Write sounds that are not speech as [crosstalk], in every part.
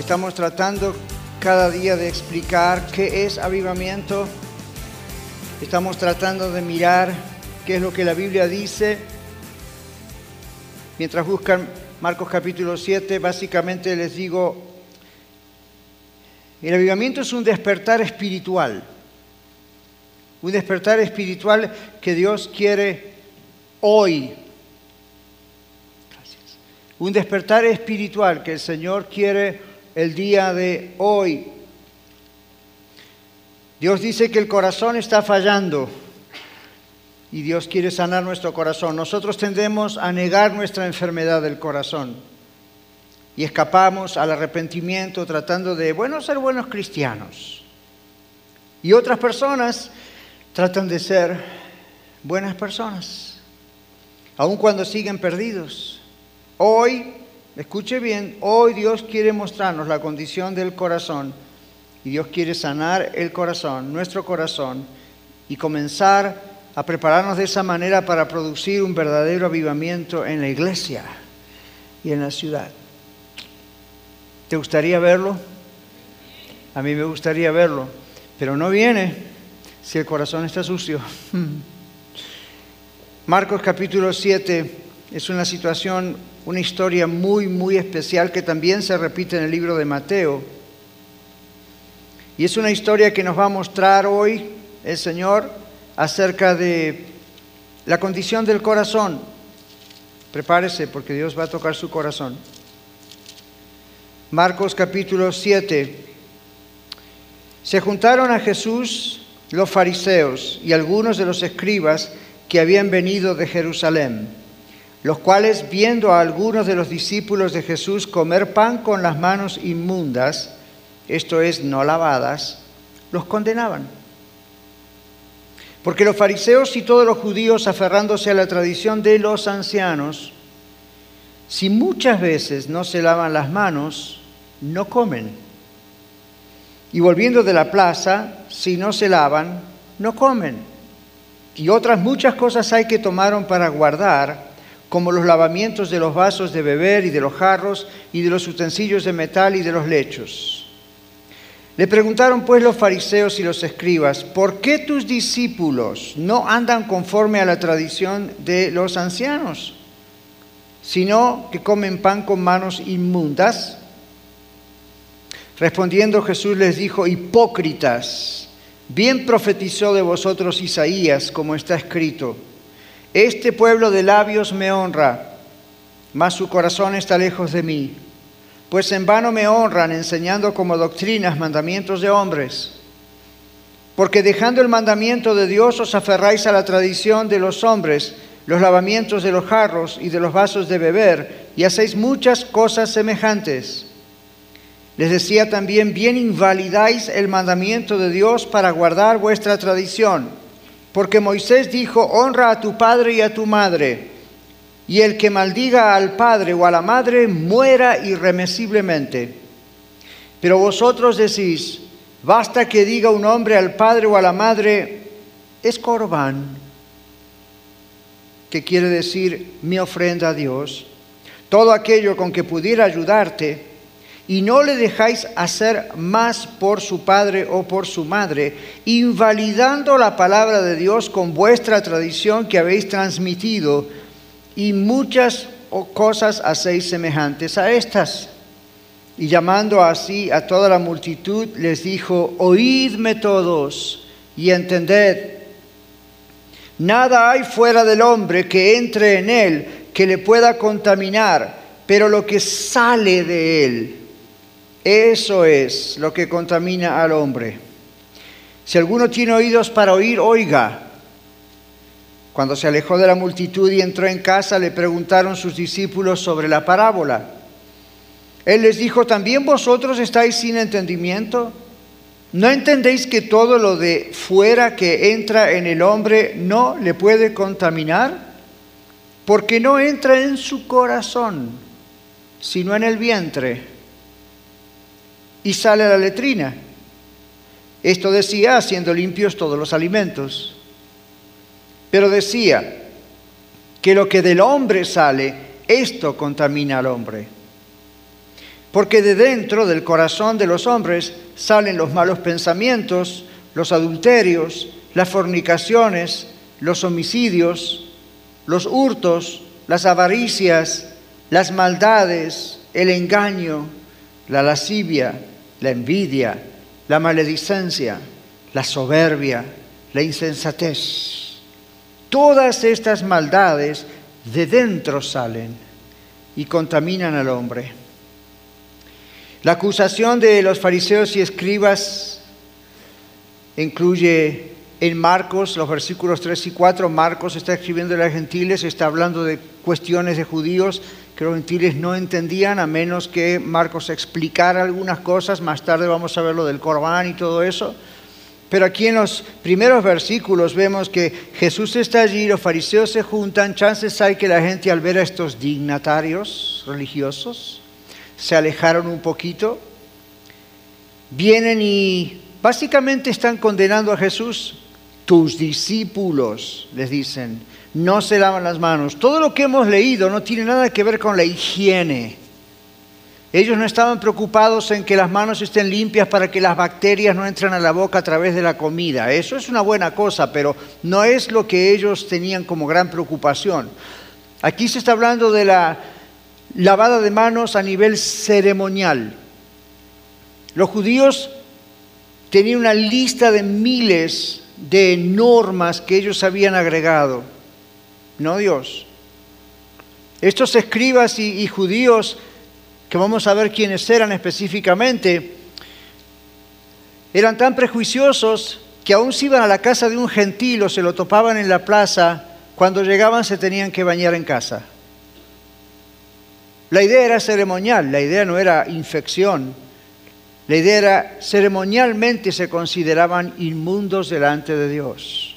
Estamos tratando cada día de explicar qué es avivamiento. Estamos tratando de mirar qué es lo que la Biblia dice. Mientras buscan Marcos capítulo 7, básicamente les digo, el avivamiento es un despertar espiritual. Un despertar espiritual que Dios quiere hoy. Gracias. Un despertar espiritual que el Señor quiere el día de hoy. Dios dice que el corazón está fallando y Dios quiere sanar nuestro corazón. Nosotros tendemos a negar nuestra enfermedad del corazón y escapamos al arrepentimiento tratando de, bueno, ser buenos cristianos. Y otras personas tratan de ser buenas personas, aun cuando siguen perdidos. Hoy Escuche bien, hoy Dios quiere mostrarnos la condición del corazón y Dios quiere sanar el corazón, nuestro corazón, y comenzar a prepararnos de esa manera para producir un verdadero avivamiento en la iglesia y en la ciudad. ¿Te gustaría verlo? A mí me gustaría verlo, pero no viene si el corazón está sucio. [laughs] Marcos capítulo 7 es una situación una historia muy, muy especial que también se repite en el libro de Mateo. Y es una historia que nos va a mostrar hoy el Señor acerca de la condición del corazón. Prepárese porque Dios va a tocar su corazón. Marcos capítulo 7. Se juntaron a Jesús los fariseos y algunos de los escribas que habían venido de Jerusalén los cuales viendo a algunos de los discípulos de Jesús comer pan con las manos inmundas, esto es, no lavadas, los condenaban. Porque los fariseos y todos los judíos, aferrándose a la tradición de los ancianos, si muchas veces no se lavan las manos, no comen. Y volviendo de la plaza, si no se lavan, no comen. Y otras muchas cosas hay que tomaron para guardar como los lavamientos de los vasos de beber y de los jarros y de los utensilios de metal y de los lechos. Le preguntaron pues los fariseos y los escribas, ¿por qué tus discípulos no andan conforme a la tradición de los ancianos, sino que comen pan con manos inmundas? Respondiendo Jesús les dijo, hipócritas, bien profetizó de vosotros Isaías, como está escrito este pueblo de labios me honra, mas su corazón está lejos de mí, pues en vano me honran enseñando como doctrinas mandamientos de hombres. Porque dejando el mandamiento de Dios os aferráis a la tradición de los hombres, los lavamientos de los jarros y de los vasos de beber, y hacéis muchas cosas semejantes. Les decía también, bien invalidáis el mandamiento de Dios para guardar vuestra tradición. Porque Moisés dijo, honra a tu padre y a tu madre, y el que maldiga al padre o a la madre muera irremisiblemente. Pero vosotros decís, basta que diga un hombre al padre o a la madre, es corbán, que quiere decir mi ofrenda a Dios, todo aquello con que pudiera ayudarte, y no le dejáis hacer más por su padre o por su madre, invalidando la palabra de Dios con vuestra tradición que habéis transmitido, y muchas cosas hacéis semejantes a estas. Y llamando así a toda la multitud, les dijo, oídme todos y entended, nada hay fuera del hombre que entre en él que le pueda contaminar, pero lo que sale de él, eso es lo que contamina al hombre. Si alguno tiene oídos para oír, oiga. Cuando se alejó de la multitud y entró en casa, le preguntaron sus discípulos sobre la parábola. Él les dijo, ¿también vosotros estáis sin entendimiento? ¿No entendéis que todo lo de fuera que entra en el hombre no le puede contaminar? Porque no entra en su corazón, sino en el vientre, y sale a la letrina. Esto decía haciendo limpios todos los alimentos. Pero decía que lo que del hombre sale, esto contamina al hombre. Porque de dentro del corazón de los hombres salen los malos pensamientos, los adulterios, las fornicaciones, los homicidios, los hurtos, las avaricias, las maldades, el engaño, la lascivia, la envidia, la maledicencia, la soberbia, la insensatez. Todas estas maldades de dentro salen y contaminan al hombre. La acusación de los fariseos y escribas incluye en Marcos, los versículos 3 y 4, Marcos está escribiendo a los gentiles, está hablando de cuestiones de judíos que los gentiles no entendían a menos que Marcos explicara algunas cosas, más tarde vamos a ver lo del Corban y todo eso. Pero aquí en los primeros versículos vemos que Jesús está allí, los fariseos se juntan, chances hay que la gente al ver a estos dignatarios religiosos, se alejaron un poquito, vienen y básicamente están condenando a Jesús. Tus discípulos, les dicen, no se lavan las manos. Todo lo que hemos leído no tiene nada que ver con la higiene. Ellos no estaban preocupados en que las manos estén limpias para que las bacterias no entren a la boca a través de la comida. Eso es una buena cosa, pero no es lo que ellos tenían como gran preocupación. Aquí se está hablando de la lavada de manos a nivel ceremonial. Los judíos tenían una lista de miles de normas que ellos habían agregado, no Dios. Estos escribas y, judíos, que vamos a ver quiénes eran específicamente, eran tan prejuiciosos que aún si iban a la casa de un gentil o se lo topaban en la plaza, cuando llegaban se tenían que bañar en casa. La idea era ceremonial, la idea no era infección. La idea era ceremonialmente se consideraban inmundos delante de Dios.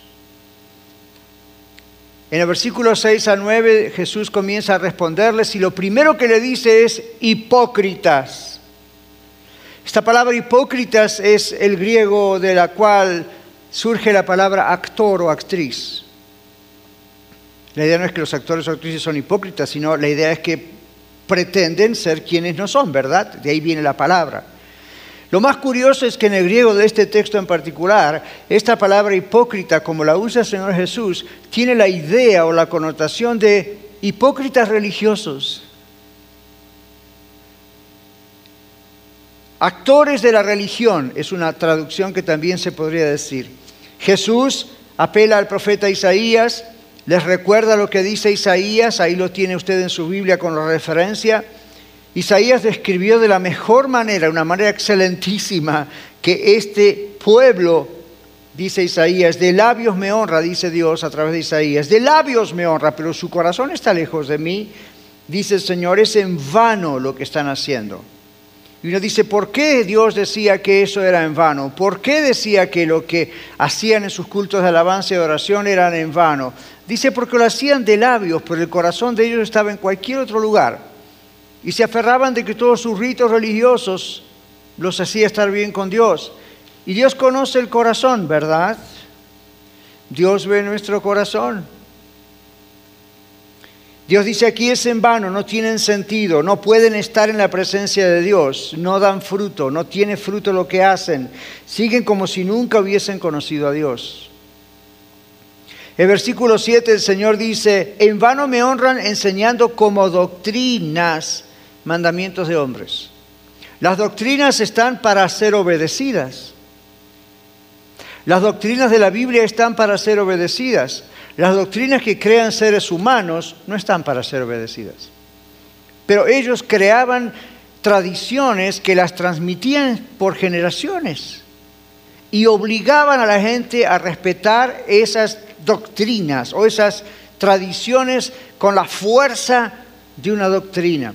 En el versículo 6 a 9 Jesús comienza a responderles y lo primero que le dice es hipócritas. Esta palabra hipócritas es el griego de la cual surge la palabra actor o actriz. La idea no es que los actores o actrices son hipócritas, sino la idea es que pretenden ser quienes no son, ¿verdad? De ahí viene la palabra. Lo más curioso es que en el griego de este texto en particular, esta palabra hipócrita, como la usa el Señor Jesús, tiene la idea o la connotación de hipócritas religiosos. Actores de la religión es una traducción que también se podría decir. Jesús apela al profeta Isaías les recuerda lo que dice Isaías, ahí lo tiene usted en su Biblia con la referencia. Isaías describió de la mejor manera, una manera excelentísima, que este pueblo, dice Isaías, de labios me honra, dice Dios a través de Isaías, de labios me honra, pero su corazón está lejos de mí, dice el Señor, es en vano lo que están haciendo. Y uno dice, ¿por qué Dios decía que eso era en vano? ¿Por qué decía que lo que hacían en sus cultos de alabanza y oración eran en vano? Dice, porque lo hacían de labios, pero el corazón de ellos estaba en cualquier otro lugar. Y se aferraban de que todos sus ritos religiosos los hacía estar bien con Dios. Y Dios conoce el corazón, ¿verdad? Dios ve nuestro corazón. Dios dice aquí es en vano, no tienen sentido, no pueden estar en la presencia de Dios, no dan fruto, no tiene fruto lo que hacen, siguen como si nunca hubiesen conocido a Dios. El versículo 7 el Señor dice, en vano me honran enseñando como doctrinas mandamientos de hombres. Las doctrinas están para ser obedecidas. Las doctrinas de la Biblia están para ser obedecidas. Las doctrinas que crean seres humanos no están para ser obedecidas. Pero ellos creaban tradiciones que las transmitían por generaciones y obligaban a la gente a respetar esas doctrinas o esas tradiciones con la fuerza de una doctrina.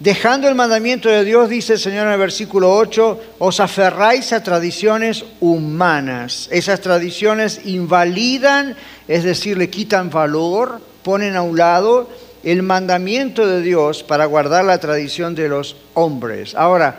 Dejando el mandamiento de Dios, dice el Señor en el versículo 8, os aferráis a tradiciones humanas. Esas tradiciones invalidan, es decir, le quitan valor, ponen a un lado el mandamiento de Dios para guardar la tradición de los hombres. Ahora,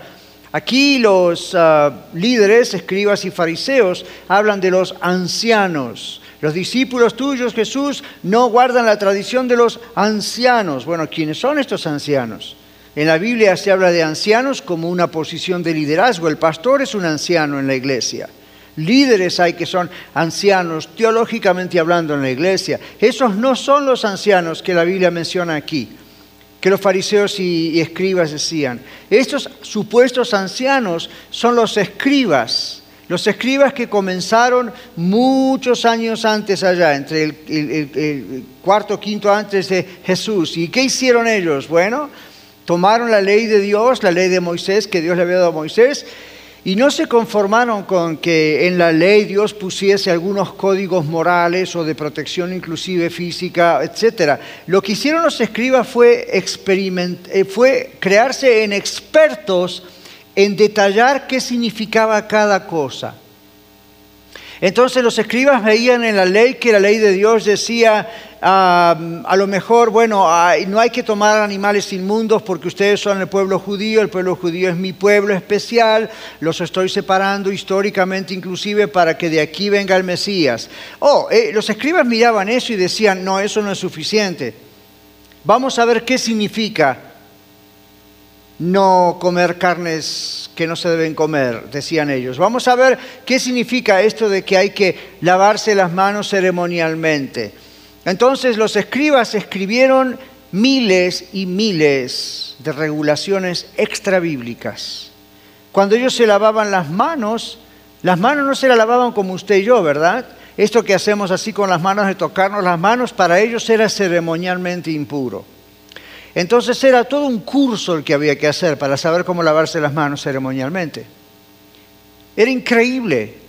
aquí los ah, líderes, escribas y fariseos hablan de los ancianos. Los discípulos tuyos, Jesús, no guardan la tradición de los ancianos. Bueno, ¿quiénes son estos ancianos? En la Biblia se habla de ancianos como una posición de liderazgo. El pastor es un anciano en la iglesia. Líderes hay que son ancianos, teológicamente hablando en la iglesia. Esos no son los ancianos que la Biblia menciona aquí, que los fariseos y, escribas decían. Estos supuestos ancianos son los escribas, los escribas que comenzaron muchos años antes allá, entre el, el cuarto, quinto antes de Jesús. ¿Y qué hicieron ellos? Bueno, Tomaron la ley de Dios, la ley de Moisés, que Dios le había dado a Moisés, y no se conformaron con que en la ley Dios pusiese algunos códigos morales o de protección inclusive física, etc. Lo que hicieron los escribas fue, eh, fue crearse en expertos en detallar qué significaba cada cosa. Entonces los escribas veían en la ley que la ley de Dios decía, a lo mejor, bueno, no hay que tomar animales inmundos porque ustedes son el pueblo judío, el pueblo judío es mi pueblo especial, los estoy separando históricamente inclusive para que de aquí venga el Mesías. Oh, eh, los escribas miraban eso y decían, no, eso no es suficiente. Vamos a ver qué significa no comer carnes que no se deben comer, decían ellos. Vamos a ver qué significa esto de que hay que lavarse las manos ceremonialmente. Entonces los escribas escribieron miles y miles de regulaciones extrabíblicas. Cuando ellos se lavaban las manos, las manos no se las lavaban como usted y yo, ¿verdad? Esto que hacemos así con las manos de tocarnos las manos, para ellos era ceremonialmente impuro. Entonces era todo un curso el que había que hacer para saber cómo lavarse las manos ceremonialmente. Era increíble.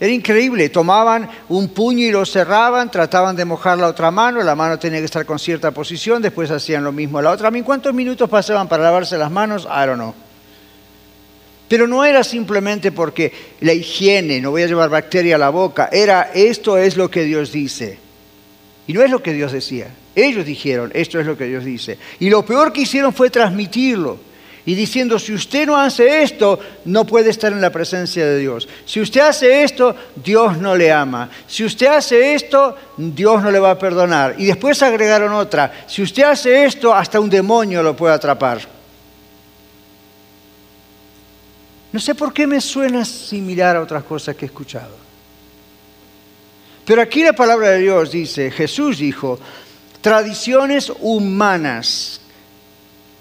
Era increíble, tomaban un puño y lo cerraban, trataban de mojar la otra mano, la mano tenía que estar con cierta posición, después hacían lo mismo la otra. ¿Cuántos minutos pasaban para lavarse las manos? I don't know. Pero no era simplemente porque la higiene, no voy a llevar bacteria a la boca, era esto es lo que Dios dice. Y no es lo que Dios decía. Ellos dijeron, esto es lo que Dios dice. Y lo peor que hicieron fue transmitirlo y diciendo, si usted no hace esto, no puede estar en la presencia de Dios. Si usted hace esto, Dios no le ama. Si usted hace esto, Dios no le va a perdonar. Y después agregaron otra, si usted hace esto, hasta un demonio lo puede atrapar. No sé por qué me suena similar a otras cosas que he escuchado. Pero aquí la palabra de Dios dice, Jesús dijo, tradiciones humanas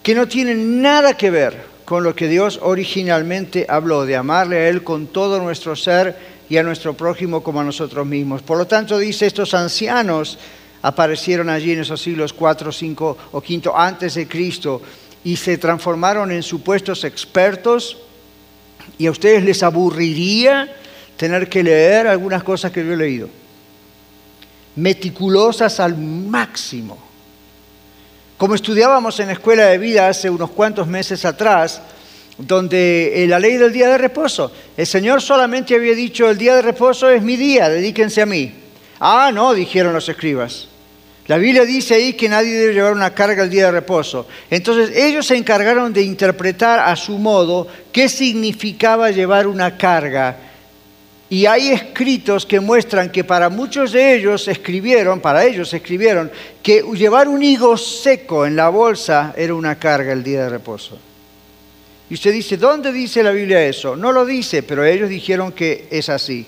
que no tienen nada que ver con lo que Dios originalmente habló, de amarle a Él con todo nuestro ser y a nuestro prójimo como a nosotros mismos. Por lo tanto, dice, estos ancianos aparecieron allí en esos siglos 4, 5 o 5 antes de Cristo y se transformaron en supuestos expertos y a ustedes les aburriría tener que leer algunas cosas que yo he leído, meticulosas al máximo como estudiábamos en la escuela de vida hace unos cuantos meses atrás, donde eh, la ley del día de reposo, el Señor solamente había dicho, el día de reposo es mi día, dedíquense a mí. Ah, no, dijeron los escribas. La Biblia dice ahí que nadie debe llevar una carga el día de reposo. Entonces ellos se encargaron de interpretar a su modo qué significaba llevar una carga y hay escritos que muestran que para muchos de ellos escribieron, para ellos escribieron, que llevar un higo seco en la bolsa era una carga el día de reposo. Y usted dice, ¿dónde dice la Biblia eso? No lo dice, pero ellos dijeron que es así.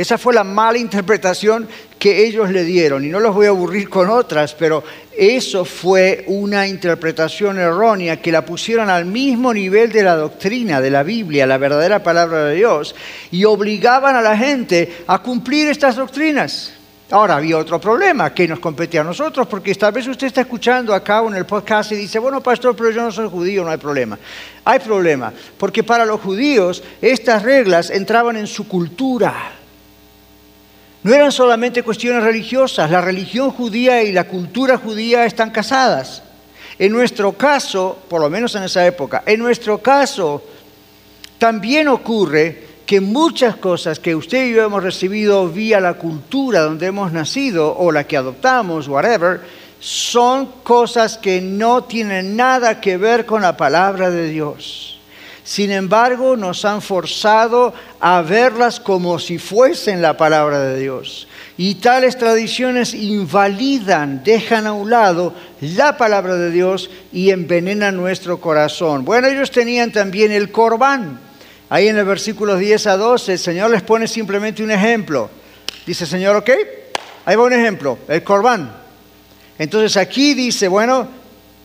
Esa fue la mala interpretación que ellos le dieron. Y no los voy a aburrir con otras, pero eso fue una interpretación errónea que la pusieron al mismo nivel de la doctrina, de la Biblia, la verdadera palabra de Dios, y obligaban a la gente a cumplir estas doctrinas. Ahora había otro problema que nos competía a nosotros, porque tal vez usted está escuchando acá en el podcast y dice, bueno, pastor, pero yo no soy judío, no hay problema. Hay problema, porque para los judíos estas reglas entraban en su cultura. No eran solamente cuestiones religiosas, la religión judía y la cultura judía están casadas. En nuestro caso, por lo menos en esa época, en nuestro caso también ocurre que muchas cosas que usted y yo hemos recibido vía la cultura donde hemos nacido o la que adoptamos, whatever, son cosas que no tienen nada que ver con la palabra de Dios. Sin embargo, nos han forzado a verlas como si fuesen la palabra de Dios. Y tales tradiciones invalidan, dejan a un lado la palabra de Dios y envenenan nuestro corazón. Bueno, ellos tenían también el corbán. Ahí en el versículo 10 a 12, el Señor les pone simplemente un ejemplo. Dice, Señor, ok, ahí va un ejemplo, el corbán. Entonces aquí dice, bueno,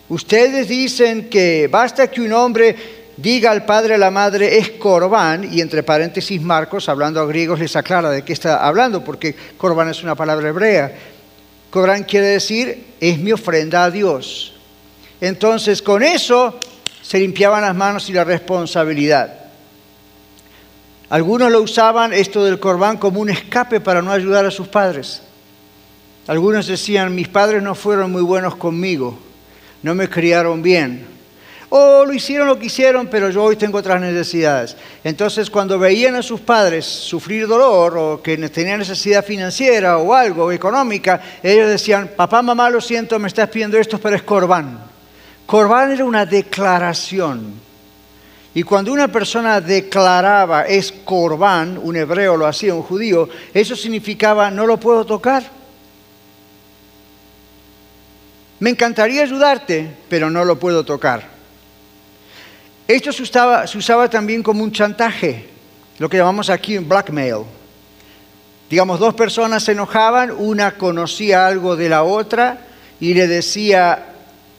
ustedes dicen que basta que un hombre diga al padre la madre es corbán, y entre paréntesis Marcos, hablando a griegos, les aclara de qué está hablando, porque corbán es una palabra hebrea. Corbán quiere decir es mi ofrenda a Dios. Entonces con eso se limpiaban las manos y la responsabilidad. Algunos lo usaban esto del corbán como un escape para no ayudar a sus padres. Algunos decían, mis padres no fueron muy buenos conmigo, no me criaron bien o lo hicieron lo que hicieron, pero yo hoy tengo otras necesidades. Entonces, cuando veían a sus padres sufrir dolor o que tenían necesidad financiera o algo económica, ellos decían, papá, mamá, lo siento, me estás pidiendo esto, pero es corbán. Corbán era una declaración. Y cuando una persona declaraba es corbán, un hebreo lo hacía, un judío, eso significaba no lo puedo tocar. Me encantaría ayudarte, pero no lo puedo tocar. Esto se usaba, también como un chantaje, lo que llamamos aquí un blackmail. Digamos, dos personas se enojaban, una conocía algo de la otra y le decía,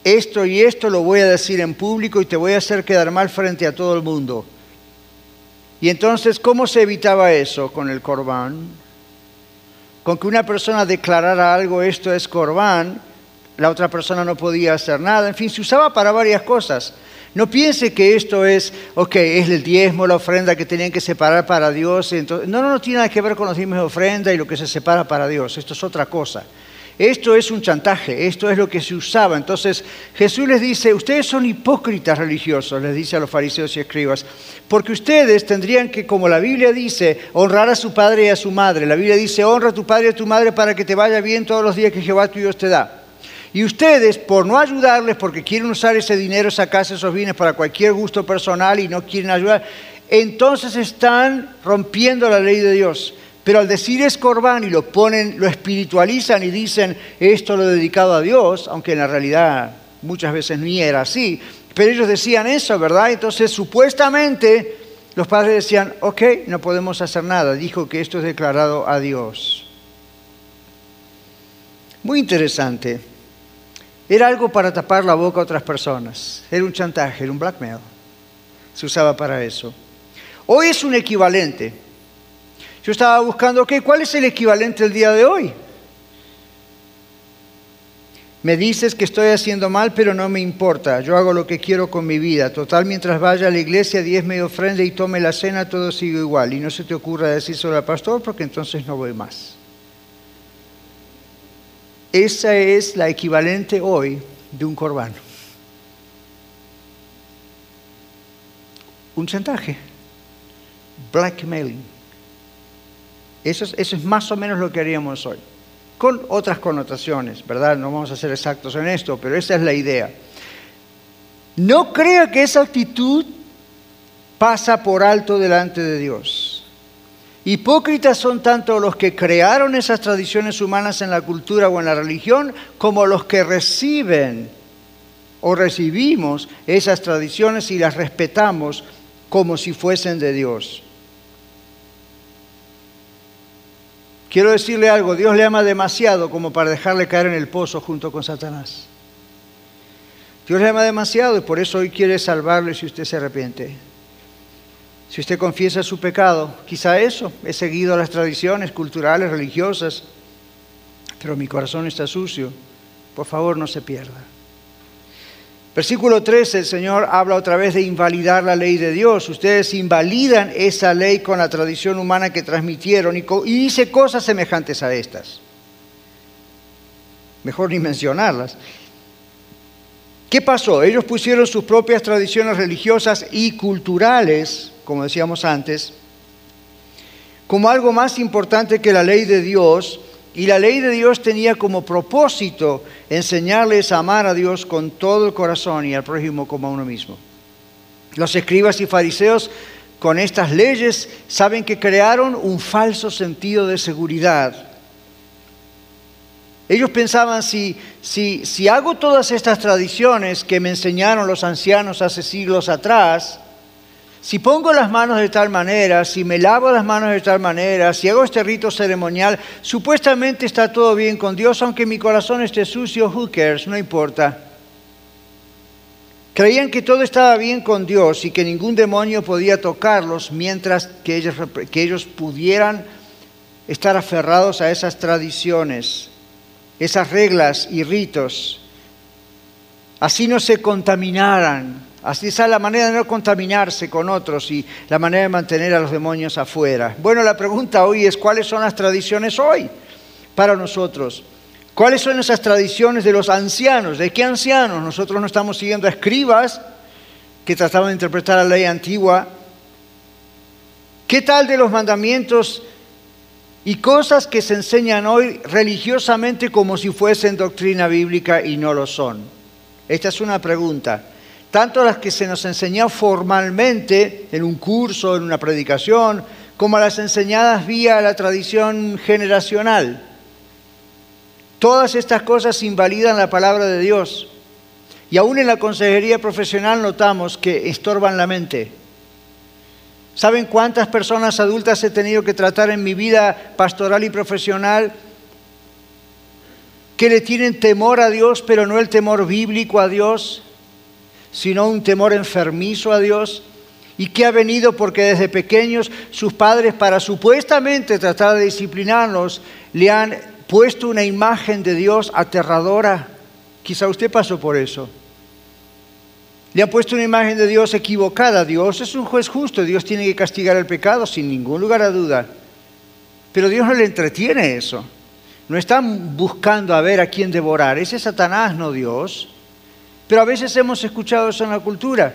esto y esto lo voy a decir en público y te voy a hacer quedar mal frente a todo el mundo. Y entonces, ¿cómo se evitaba eso con el corbán? Con que una persona declarara algo, esto es corbán, la otra persona no podía hacer nada. En fin, se usaba para varias cosas. No piense que esto es, ok, es el diezmo, la ofrenda que tenían que separar para Dios. Entonces, no, no, no tiene nada que ver con los diezmos de ofrenda y lo que se separa para Dios. Esto es otra cosa. Esto es un chantaje, esto es lo que se usaba. Entonces Jesús les dice, ustedes son hipócritas religiosos, les dice a los fariseos y escribas, porque ustedes tendrían que, como la Biblia dice, honrar a su padre y a su madre. La Biblia dice, honra a tu padre y a tu madre para que te vaya bien todos los días que Jehová tu Dios te da. Y ustedes, por no ayudarles, porque quieren usar ese dinero, esa casa, esos bienes para cualquier gusto personal y no quieren ayudar, entonces están rompiendo la ley de Dios. Pero al decir es corbán y lo ponen, lo espiritualizan y dicen esto lo he dedicado a Dios, aunque en la realidad muchas veces ni era así, pero ellos decían eso, ¿verdad? Entonces supuestamente los padres decían, ok, no podemos hacer nada, dijo que esto es declarado a Dios. Muy interesante. Era algo para tapar la boca a otras personas. Era un chantaje, era un blackmail. Se usaba para eso. Hoy es un equivalente. Yo estaba buscando, ¿qué? ¿cuál es el equivalente del día de hoy? Me dices que estoy haciendo mal, pero no me importa. Yo hago lo que quiero con mi vida. Total, mientras vaya a la iglesia, diez me ofrende y tome la cena, todo sigue igual. Y no se te ocurra decir solo al pastor, porque entonces no voy más. Esa es la equivalente hoy de un corbán. Un chantaje. Blackmailing. Eso es, eso es más o menos lo que haríamos hoy. Con otras connotaciones, ¿verdad? No vamos a ser exactos en esto, pero esa es la idea. No crea que esa actitud pasa por alto delante de Dios. Hipócritas son tanto los que crearon esas tradiciones humanas en la cultura o en la religión, como los que reciben o recibimos esas tradiciones y las respetamos como si fuesen de Dios. Quiero decirle algo, Dios le ama demasiado como para dejarle caer en el pozo junto con Satanás. Dios le ama demasiado y por eso hoy quiere salvarle si usted se arrepiente. Si usted confiesa su pecado, quizá eso, he seguido las tradiciones culturales, religiosas, pero mi corazón está sucio. Por favor, no se pierda. Versículo 13, el Señor habla otra vez de invalidar la ley de Dios. Ustedes invalidan esa ley con la tradición humana que transmitieron y, y dice cosas semejantes a estas. Mejor ni mencionarlas. ¿Qué pasó? Ellos pusieron sus propias tradiciones religiosas y culturales, como decíamos antes, como algo más importante que la ley de Dios, y la ley de Dios tenía como propósito enseñarles a amar a Dios con todo el corazón y al prójimo como a uno mismo. Los escribas y fariseos con estas leyes saben que crearon un falso sentido de seguridad ellos pensaban, si, si, si hago todas estas tradiciones que me enseñaron los ancianos hace siglos atrás, si pongo las manos de tal manera, si me lavo las manos de tal manera, si hago este rito ceremonial, supuestamente está todo bien con Dios, aunque mi corazón esté sucio, who cares, no importa. Creían que todo estaba bien con Dios y que ningún demonio podía tocarlos mientras que ellos, que ellos pudieran estar aferrados a esas tradiciones esas reglas y ritos, así no se contaminaran. Así es la manera de no contaminarse con otros y la manera de mantener a los demonios afuera. Bueno, la pregunta hoy es, ¿cuáles son las tradiciones hoy para nosotros? ¿Cuáles son esas tradiciones de los ancianos? ¿De qué ancianos? Nosotros no estamos siguiendo a escribas que trataban de interpretar la ley antigua. ¿Qué tal de los mandamientos y cosas que se enseñan hoy religiosamente como si fuesen doctrina bíblica y no lo son. Esta es una pregunta. Tanto las que se nos enseñó formalmente en un curso, en una predicación, como las enseñadas vía la tradición generacional. Todas estas cosas invalidan la palabra de Dios. Y aún en la consejería profesional notamos que estorban la mente ¿Saben cuántas personas adultas he tenido que tratar en mi vida pastoral y profesional que le tienen temor a Dios, pero no el temor bíblico a Dios, sino un temor enfermizo a Dios? y que ha venido porque desde pequeños sus padres, para supuestamente tratar de disciplinarlos, le han puesto una imagen de Dios aterradora. Quizá usted pasó por eso. Le han puesto una imagen de Dios equivocada. Dios es un juez justo, Dios tiene que castigar el pecado sin ningún lugar a duda. Pero Dios no le entretiene eso. No están buscando a ver a quién devorar. Ese es Satanás, no Dios. Pero a veces hemos escuchado eso en la cultura.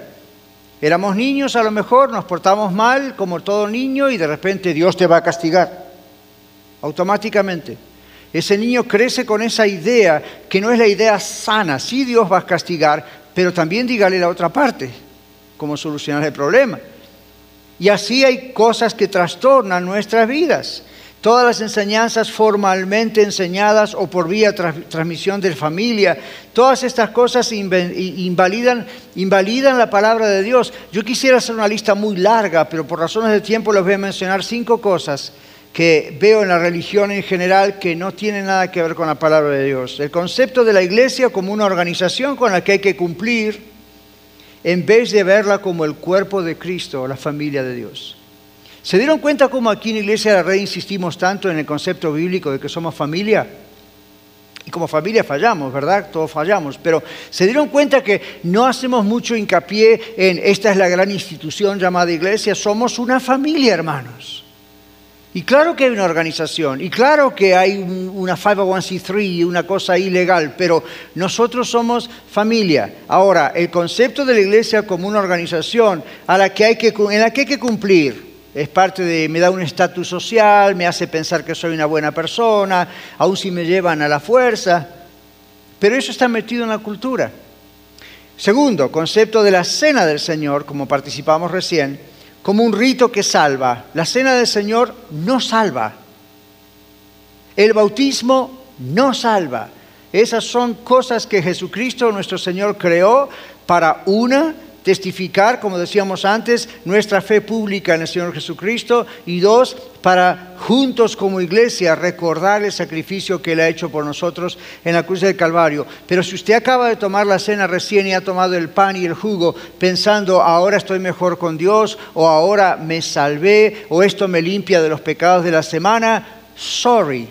Éramos niños, a lo mejor nos portamos mal como todo niño y de repente Dios te va a castigar. Automáticamente. Ese niño crece con esa idea que no es la idea sana. Sí Dios va a castigar, pero también dígale la otra parte, cómo solucionar el problema. Y así hay cosas que trastornan nuestras vidas. Todas las enseñanzas formalmente enseñadas o por vía transmisión de familia, todas estas cosas invalidan, la palabra de Dios. Yo quisiera hacer una lista muy larga, pero por razones de tiempo les voy a mencionar cinco cosas que veo en la religión en general que no tiene nada que ver con la palabra de Dios. El concepto de la iglesia como una organización con la que hay que cumplir en vez de verla como el cuerpo de Cristo la familia de Dios. ¿Se dieron cuenta cómo aquí en Iglesia de la Red insistimos tanto en el concepto bíblico de que somos familia? Y como familia fallamos, ¿verdad? Todos fallamos. Pero se dieron cuenta que no hacemos mucho hincapié en esta es la gran institución llamada iglesia. Somos una familia, hermanos. Y claro que hay una organización, y claro que hay una 501c3, una cosa ilegal, pero nosotros somos familia. Ahora, el concepto de la iglesia como una organización a en la que hay que cumplir es parte de, me da un estatus social, me hace pensar que soy una buena persona, aun si me llevan a la fuerza, pero eso está metido en la cultura. Segundo, concepto de la cena del Señor, como participamos recién, como un rito que salva. La cena del Señor no salva. El bautismo no salva. Esas son cosas que Jesucristo, nuestro Señor, creó para una testificar, como decíamos antes, nuestra fe pública en el Señor Jesucristo y dos, para juntos como iglesia recordar el sacrificio que Él ha hecho por nosotros en la cruz del Calvario. Pero si usted acaba de tomar la cena recién y ha tomado el pan y el jugo pensando, ahora estoy mejor con Dios, o ahora me salvé, o esto me limpia de los pecados de la semana, sorry,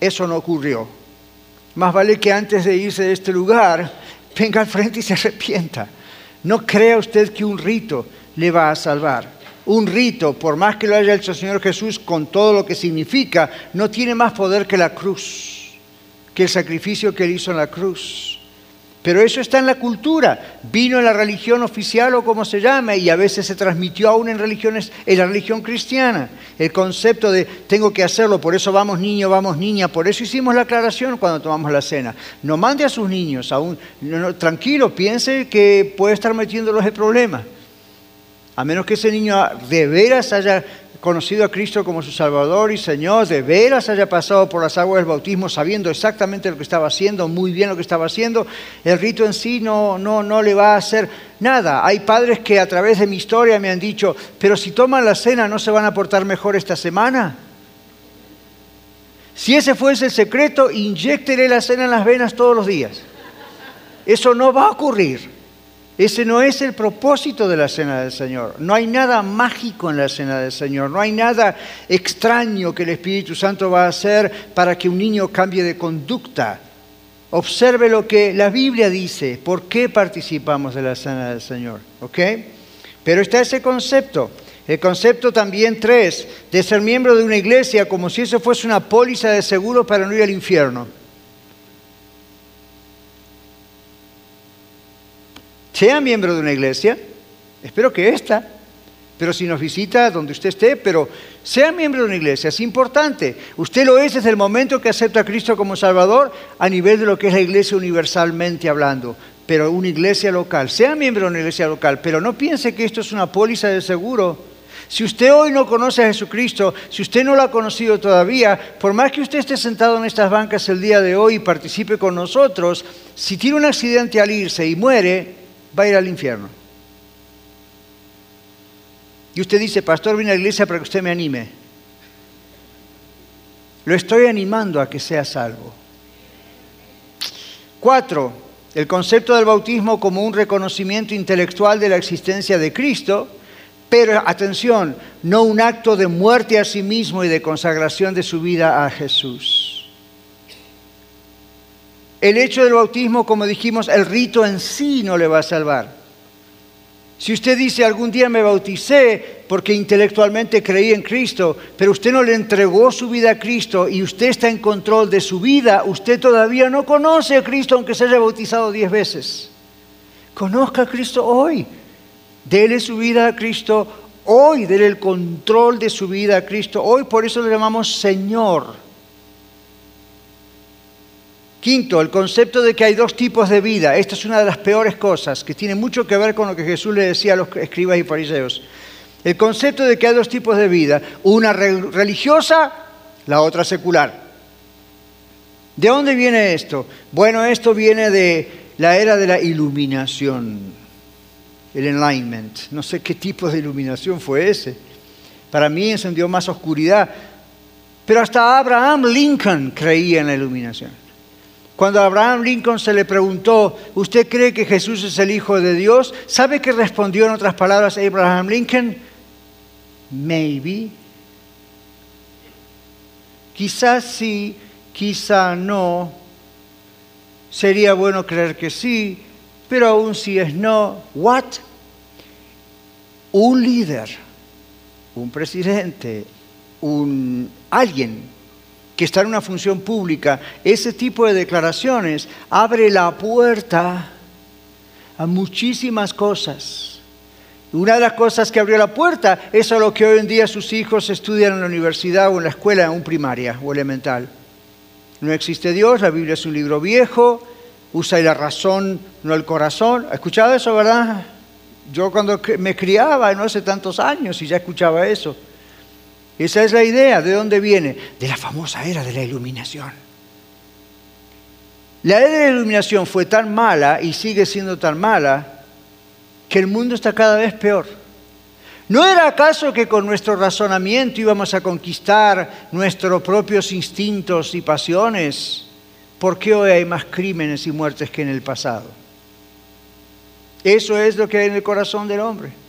eso no ocurrió. Más vale que antes de irse de este lugar, [laughs] venga al frente y se arrepienta no crea usted que un rito le va a salvar. Un rito, por más que lo haya hecho el Señor Jesús con todo lo que significa, no tiene más poder que la cruz, que el sacrificio que él hizo en la cruz. Pero eso está en la cultura. Vino en la religión oficial o como se llame, y a veces se transmitió aún en, religiones, en la religión cristiana. El concepto de tengo que hacerlo, por eso vamos niño, vamos niña, por eso hicimos la aclaración cuando tomamos la cena. No mande a sus niños, aún, tranquilo, piense que puede estar metiéndolos en problemas. A menos que ese niño de veras haya conocido a Cristo como su Salvador y Señor, de veras haya pasado por las aguas del bautismo sabiendo exactamente lo que estaba haciendo, muy bien lo que estaba haciendo, el rito en sí no, no, no le va a hacer nada. Hay padres que a través de mi historia me han dicho, pero si toman la cena, ¿no se van a portar mejor esta semana? Si ese fuese el secreto, inyéctele la cena en las venas todos los días. Eso no va a ocurrir. Ese no es el propósito de la cena del Señor. No hay nada mágico en la cena del Señor. No hay nada extraño que el Espíritu Santo va a hacer para que un niño cambie de conducta. Observe lo que la Biblia dice. ¿Por qué participamos de la cena del Señor? ¿Ok? Pero está ese concepto. El concepto también tres, de ser miembro de una iglesia como si eso fuese una póliza de seguro para no ir al infierno. Sea miembro de una iglesia, espero que esta, pero si nos visita donde usted esté, pero sea miembro de una iglesia, es importante. Usted lo es desde el momento que acepta a Cristo como Salvador a nivel de lo que es la iglesia universalmente hablando, pero una iglesia local, sea miembro de una iglesia local, pero no piense que esto es una póliza de seguro. Si usted hoy no conoce a Jesucristo, si usted no lo ha conocido todavía, por más que usted esté sentado en estas bancas el día de hoy y participe con nosotros, si tiene un accidente al irse y muere, va a ir al infierno. Y usted dice, pastor, vine a la iglesia para que usted me anime. Lo estoy animando a que sea salvo. Cuatro, el concepto del bautismo como un reconocimiento intelectual de la existencia de Cristo, pero atención, no un acto de muerte a sí mismo y de consagración de su vida a Jesús. El hecho del bautismo, como dijimos, el rito en sí no le va a salvar. Si usted dice algún día me bauticé porque intelectualmente creí en Cristo, pero usted no le entregó su vida a Cristo y usted está en control de su vida, usted todavía no conoce a Cristo aunque se haya bautizado diez veces. Conozca a Cristo hoy. Dele su vida a Cristo hoy. Dele el control de su vida a Cristo hoy. Por eso le llamamos Señor. Quinto, el concepto de que hay dos tipos de vida. Esta es una de las peores cosas, que tiene mucho que ver con lo que Jesús le decía a los escribas y fariseos. El concepto de que hay dos tipos de vida, una religiosa, la otra secular. ¿De dónde viene esto? Bueno, esto viene de la era de la iluminación, el enlightenment. No sé qué tipo de iluminación fue ese. Para mí encendió más oscuridad. Pero hasta Abraham Lincoln creía en la iluminación. Cuando a Abraham Lincoln se le preguntó, ¿usted cree que Jesús es el Hijo de Dios? ¿Sabe qué respondió en otras palabras Abraham Lincoln? Maybe. Quizás sí, quizá no. Sería bueno creer que sí, pero aún si es no, ¿what? Un líder, un presidente, un alguien que está en una función pública, ese tipo de declaraciones abre la puerta a muchísimas cosas. Una de las cosas que abrió la puerta es a lo que hoy en día sus hijos estudian en la universidad o en la escuela, en un primaria o elemental. No existe Dios, la Biblia es un libro viejo, usa la razón, no el corazón. ¿Ha escuchado eso, verdad? Yo cuando me criaba, no hace tantos años, y ya escuchaba eso. Esa es la idea. ¿De dónde viene? De la famosa era de la iluminación. La era de la iluminación fue tan mala y sigue siendo tan mala que el mundo está cada vez peor. ¿No era acaso que con nuestro razonamiento íbamos a conquistar nuestros propios instintos y pasiones? ¿Por qué hoy hay más crímenes y muertes que en el pasado? Eso es lo que hay en el corazón del hombre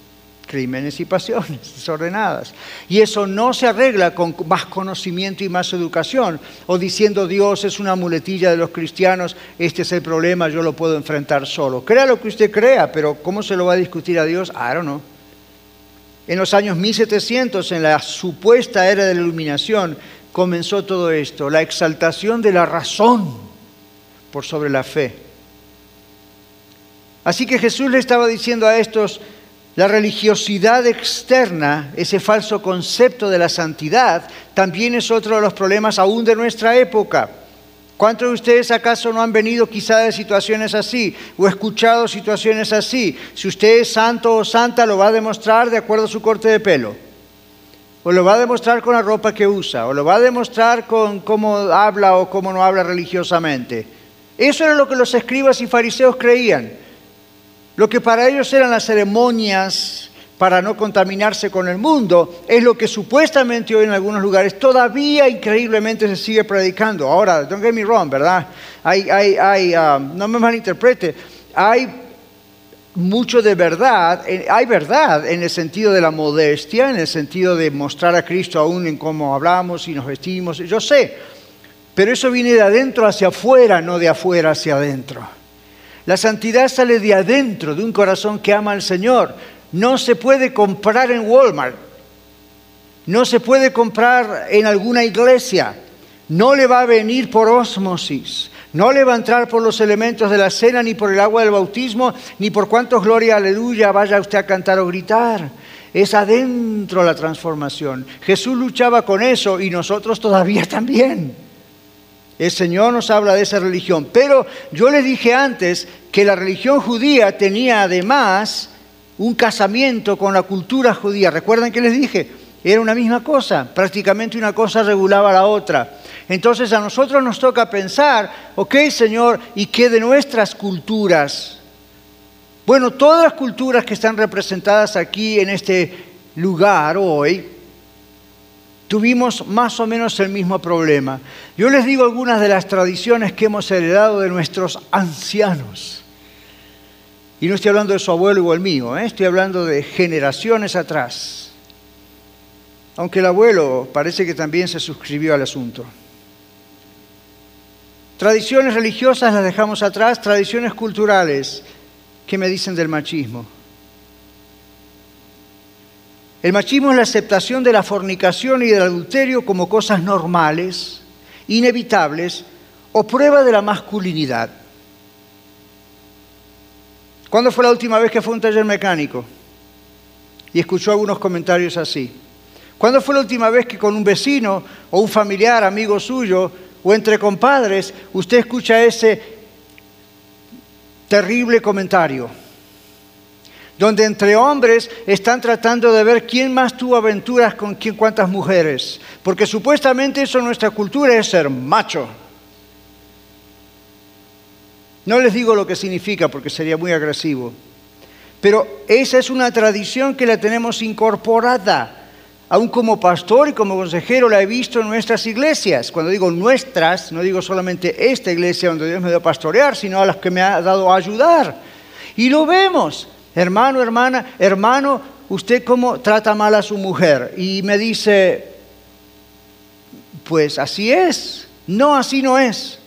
crímenes y pasiones [laughs] desordenadas. Y eso no se arregla con más conocimiento y más educación, o diciendo Dios es una muletilla de los cristianos, este es el problema, yo lo puedo enfrentar solo. Crea lo que usted crea, pero ¿cómo se lo va a discutir a Dios? I don't know. En los años 1700, en la supuesta era de la iluminación, comenzó todo esto, la exaltación de la razón por sobre la fe. Así que Jesús le estaba diciendo a estos, la religiosidad externa, ese falso concepto de la santidad, también es otro de los problemas aún de nuestra época. ¿Cuántos de ustedes acaso no han venido quizá de situaciones así o escuchado situaciones así? Si usted es santo o santa, lo va a demostrar de acuerdo a su corte de pelo. O lo va a demostrar con la ropa que usa, o lo va a demostrar con cómo habla o cómo no habla religiosamente. Eso era lo que los escribas y fariseos creían. Lo que para ellos eran las ceremonias para no contaminarse con el mundo, es lo que supuestamente hoy en algunos lugares todavía increíblemente se sigue predicando. Ahora, don't get me wrong, ¿verdad? Hay, hay, hay um, no me malinterprete, hay mucho de verdad, hay verdad en el sentido de la modestia, en el sentido de mostrar a Cristo aún en cómo hablamos y nos vestimos, yo sé, pero eso viene de adentro hacia afuera, no de afuera hacia adentro. La santidad sale de adentro, de un corazón que ama al Señor. No se puede comprar en Walmart, no se puede comprar en alguna iglesia, no le va a venir por osmosis. No le va a entrar por los elementos de la cena, ni por el agua del bautismo, ni por cuántos gloria, aleluya, vaya usted a cantar o gritar. Es adentro la transformación. Jesús luchaba con eso y nosotros todavía [laughs] también. El Señor nos habla de esa religión. Pero yo le dije antes que la religión judía tenía además un casamiento con la cultura judía. ¿Recuerdan que les dije? Era una misma cosa, prácticamente una cosa regulaba la otra. Entonces a nosotros nos toca pensar, ok Señor, ¿y qué de nuestras culturas? Bueno, todas las culturas que están representadas aquí en este lugar hoy, tuvimos más o menos el mismo problema. Yo les digo algunas de las tradiciones que hemos heredado de nuestros ancianos. Y no estoy hablando de su abuelo o el mío, ¿eh? estoy hablando de generaciones atrás. Aunque el abuelo parece que también se suscribió al asunto. Tradiciones religiosas las dejamos atrás, tradiciones culturales. ¿Qué me dicen del machismo? El machismo es la aceptación de la fornicación y del adulterio como cosas normales, inevitables o prueba de la masculinidad. ¿Cuándo fue la última vez que fue a un taller mecánico? Y escuchó algunos comentarios así. ¿Cuándo fue la última vez que con un vecino o un familiar, amigo suyo, o entre compadres, usted escucha ese terrible comentario, donde entre hombres están tratando de ver quién más tuvo aventuras con quién, cuántas mujeres, porque supuestamente eso en nuestra cultura es ser macho. No les digo lo que significa porque sería muy agresivo, pero esa es una tradición que la tenemos incorporada aún como pastor y como consejero la he visto en nuestras iglesias. Cuando digo nuestras, no digo solamente esta iglesia donde Dios me dio a pastorear, sino a las que me ha dado a ayudar. Y lo vemos, hermano, hermana, hermano, usted cómo trata mal a su mujer. Y me dice, pues así es. No, así no es.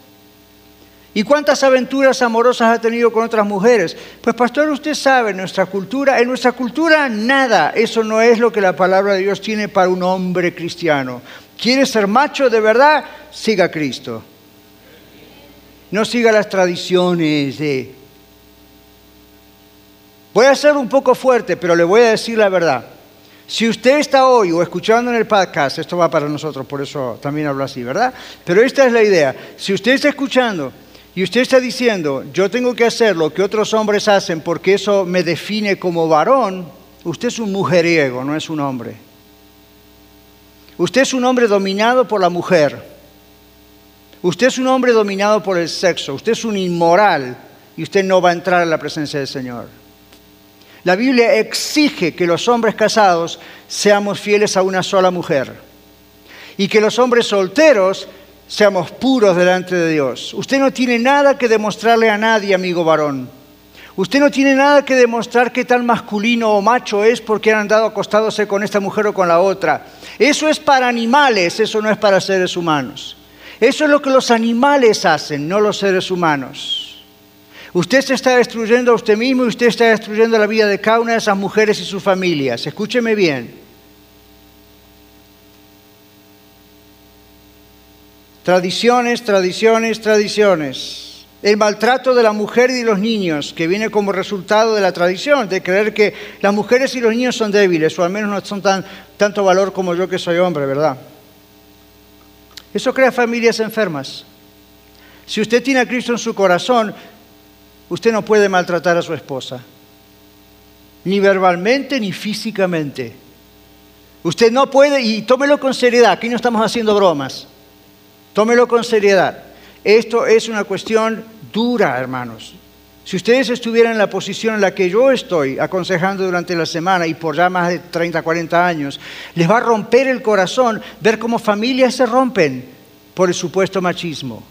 ¿Y cuántas aventuras amorosas ha tenido con otras mujeres? Pues pastor, usted sabe, nuestra cultura, en nuestra cultura nada, eso no es lo que la palabra de Dios tiene para un hombre cristiano. ¿Quiere ser macho de verdad? Siga a Cristo. No siga las tradiciones de... Voy a ser un poco fuerte, pero le voy a decir la verdad. Si usted está hoy o escuchando en el podcast, esto va para nosotros, por eso también hablo así, ¿verdad? Pero esta es la idea. Si usted está escuchando y usted está diciendo, yo tengo que hacer lo que otros hombres hacen porque eso me define como varón, usted es un mujeriego, no es un hombre. Usted es un hombre dominado por la mujer. Usted es un hombre dominado por el sexo. Usted es un inmoral y usted no va a entrar en la presencia del Señor. La Biblia exige que los hombres casados seamos fieles a una sola mujer y que los hombres solteros seamos puros delante de Dios. Usted no tiene nada que demostrarle a nadie, amigo varón. Usted no tiene nada que demostrar qué tan masculino o macho es porque han andado acostándose con esta mujer o con la otra. Eso es para animales, eso no es para seres humanos. Eso es lo que los animales hacen, no los seres humanos. Usted se está destruyendo a usted mismo y usted está destruyendo la vida de cada una de esas mujeres y sus familias. Escúcheme bien. Tradiciones, tradiciones, tradiciones. el maltrato de la mujer y de los niños, que viene como resultado de la tradición, de creer que las mujeres y los niños son débiles, o al menos no son tan, tanto valor como yo que soy hombre, ¿verdad? Eso crea familias enfermas. Si usted tiene a Cristo en su corazón, usted no puede maltratar a su esposa, ni verbalmente ni físicamente. Usted no puede, y tómelo con seriedad, aquí no estamos haciendo bromas, tómelo con seriedad. Esto es una cuestión dura, hermanos. Si ustedes estuvieran en la posición en la que yo estoy aconsejando durante la semana y por ya más de 30, 40 años, les va a romper el corazón ver cómo familias se rompen por el supuesto machismo,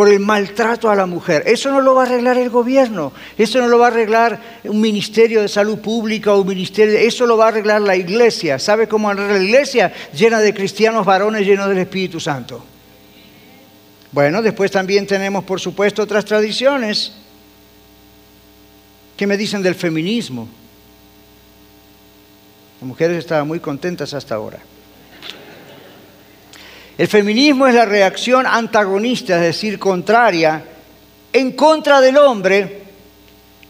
por el maltrato a la mujer. Eso no lo va a arreglar el gobierno, eso no lo va a arreglar un ministerio de salud pública o un ministerio, eso lo va a arreglar la iglesia. ¿Sabe cómo arregla la iglesia? Llena de cristianos varones llenos del Espíritu Santo. Bueno, después también tenemos, por supuesto, otras tradiciones que me dicen del feminismo. Las mujeres estaban muy contentas hasta ahora. El feminismo es la reacción antagonista, es decir, contraria, en contra del hombre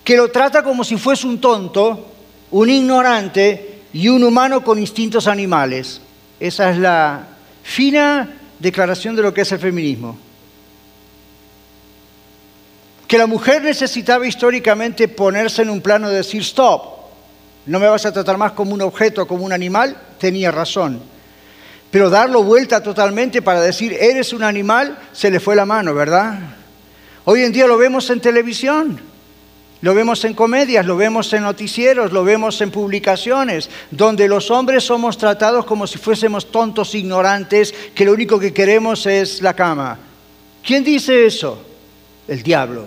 que lo trata como si fuese un tonto, un ignorante y un humano con instintos animales. Esa es la fina declaración de lo que es el feminismo que la mujer necesitaba históricamente ponerse en un plano de decir, stop, no me vas a tratar más como un objeto, como un animal, tenía razón. Pero darlo vuelta totalmente para decir, eres un animal, se le fue la mano, ¿verdad? Hoy en día lo vemos en televisión, lo vemos en comedias, lo vemos en noticieros, lo vemos en publicaciones, donde los hombres somos tratados como si fuésemos tontos ignorantes, que lo único que queremos es la cama. ¿Quién dice eso? El diablo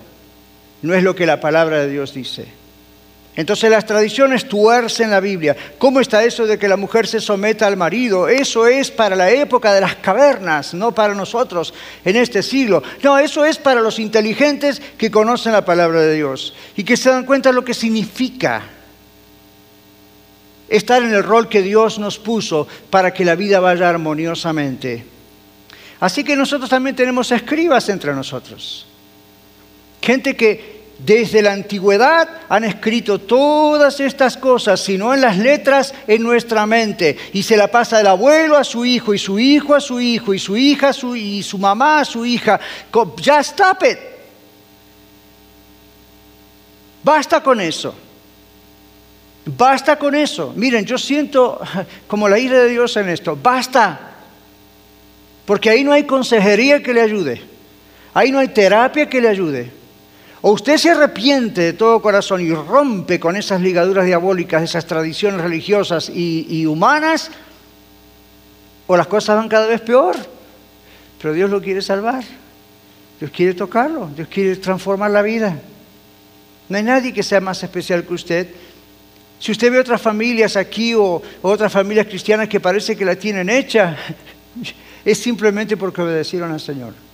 no es lo que la palabra de Dios dice. Entonces las tradiciones tuercen la Biblia. ¿Cómo está eso de que la mujer se someta al marido? Eso es para la época de las cavernas, no para nosotros en este siglo. No, eso es para los inteligentes que conocen la palabra de Dios y que se dan cuenta de lo que significa estar en el rol que Dios nos puso para que la vida vaya armoniosamente. Así que nosotros también tenemos escribas entre nosotros. Gente que desde la antigüedad han escrito todas estas cosas, sino en las letras en nuestra mente. Y se la pasa del abuelo a su hijo, y su hijo a su hijo, y su hija a su, y su mamá a su hija. Ya stop it. Basta con eso. Basta con eso. Miren, yo siento [laughs] como la ira de Dios en esto. Basta. Porque ahí no hay consejería que le ayude. Ahí no hay terapia que le ayude. O usted se arrepiente de todo corazón y rompe con esas ligaduras diabólicas, esas tradiciones religiosas y, humanas, o las cosas van cada vez peor. Pero Dios lo quiere salvar. Dios quiere tocarlo. Dios quiere transformar la vida. No hay nadie que sea más especial que usted. Si usted ve otras familias aquí o, o otras familias cristianas que parece que la tienen hecha, [laughs] es simplemente porque obedecieron al Señor.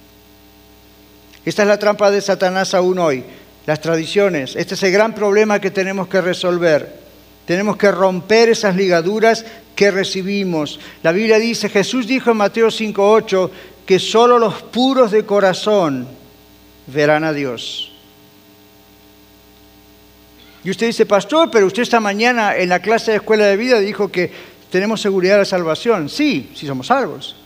Esta es la trampa de Satanás aún hoy, las tradiciones. Este es el gran problema que tenemos que resolver. Tenemos que romper esas ligaduras que recibimos. La Biblia dice, Jesús dijo en Mateo 5.8, que solo los puros de corazón verán a Dios. Y usted dice, pastor, pero usted esta mañana en la clase de escuela de vida dijo que tenemos seguridad de la salvación. Sí, si somos salvos.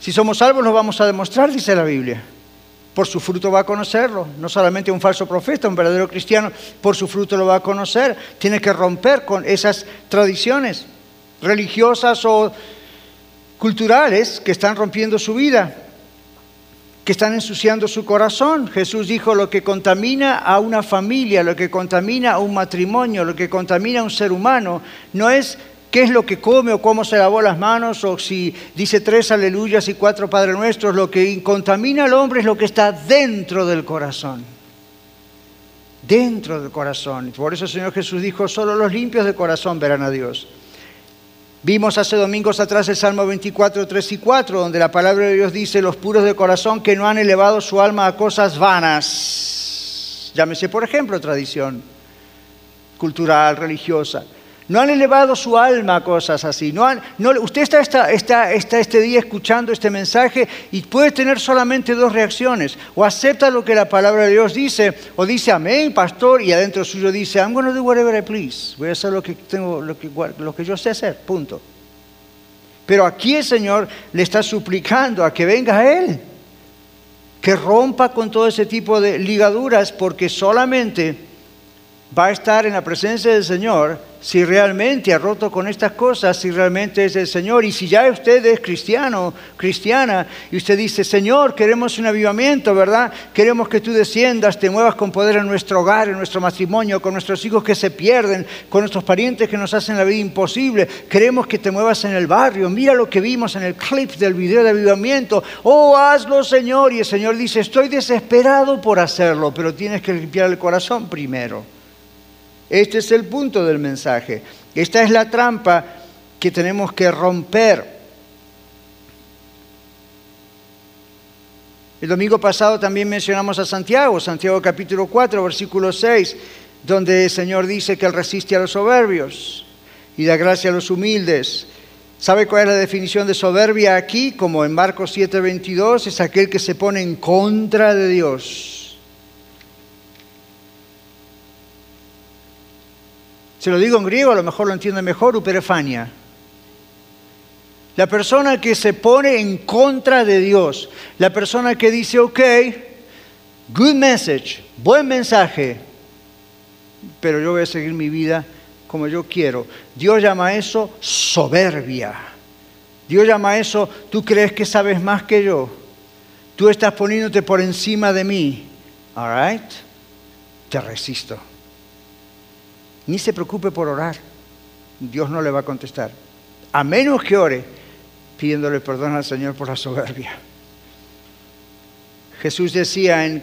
Si somos salvos nos vamos a demostrar, dice la Biblia. Por su fruto va a conocerlo. No solamente un falso profeta, un verdadero cristiano, por su fruto lo va a conocer. Tiene que romper con esas tradiciones religiosas o culturales que están rompiendo su vida, que están ensuciando su corazón. Jesús dijo, lo que contamina a una familia, lo que contamina a un matrimonio, lo que contamina a un ser humano, no es qué es lo que come o cómo se lavó las manos o si dice tres aleluyas y cuatro Padre Nuestros, lo que contamina al hombre es lo que está dentro del corazón. Dentro del corazón. Por eso el Señor Jesús dijo, solo los limpios de corazón verán a Dios. Vimos hace domingos atrás el Salmo 24, 3 y 4, donde la palabra de Dios dice, los puros de corazón que no han elevado su alma a cosas vanas. Llámese, por ejemplo, tradición cultural, religiosa No han elevado su alma a cosas así. No han, usted está, está, este día escuchando este mensaje y puede tener solamente dos reacciones. O acepta lo que la palabra de Dios dice, o dice amén, pastor, y adentro suyo dice, I'm going to do whatever I please. Voy a hacer lo que, tengo, lo que, lo que yo sé hacer, punto. Pero aquí el Señor le está suplicando a que venga a Él, que rompa con todo ese tipo de ligaduras, porque solamente va a estar en la presencia del Señor si realmente ha roto con estas cosas, si realmente es el Señor. Y si ya usted es cristiano, cristiana, y usted dice, Señor, queremos un avivamiento, ¿verdad? Queremos que tú desciendas, te muevas con poder en nuestro hogar, en nuestro matrimonio, con nuestros hijos que se pierden, con nuestros parientes que nos hacen la vida imposible. Queremos que te muevas en el barrio. Mira lo que vimos en el clip del video de avivamiento. Oh, hazlo, Señor. Y el Señor dice, estoy desesperado por hacerlo, pero tienes que limpiar el corazón primero. Este es el punto del mensaje. Esta es la trampa que tenemos que romper. El domingo pasado también mencionamos a Santiago, Santiago capítulo 4, versículo 6, donde el Señor dice que Él resiste a los soberbios y da gracia a los humildes. ¿Sabe cuál es la definición de soberbia aquí? Como en Marcos 7, 22, es aquel que se pone en contra de Dios Se lo digo en griego, a lo mejor lo entiende mejor, uperefania. La persona que se pone en contra de Dios, la persona que dice, ok, good message, buen mensaje, pero yo voy a seguir mi vida como yo quiero. Dios llama eso soberbia. Dios llama eso, tú crees que sabes más que yo. Tú estás poniéndote por encima de mí. All right? Te resisto. Ni se preocupe por orar. Dios no le va a contestar. A menos que ore pidiéndole perdón al Señor por la soberbia. Jesús decía en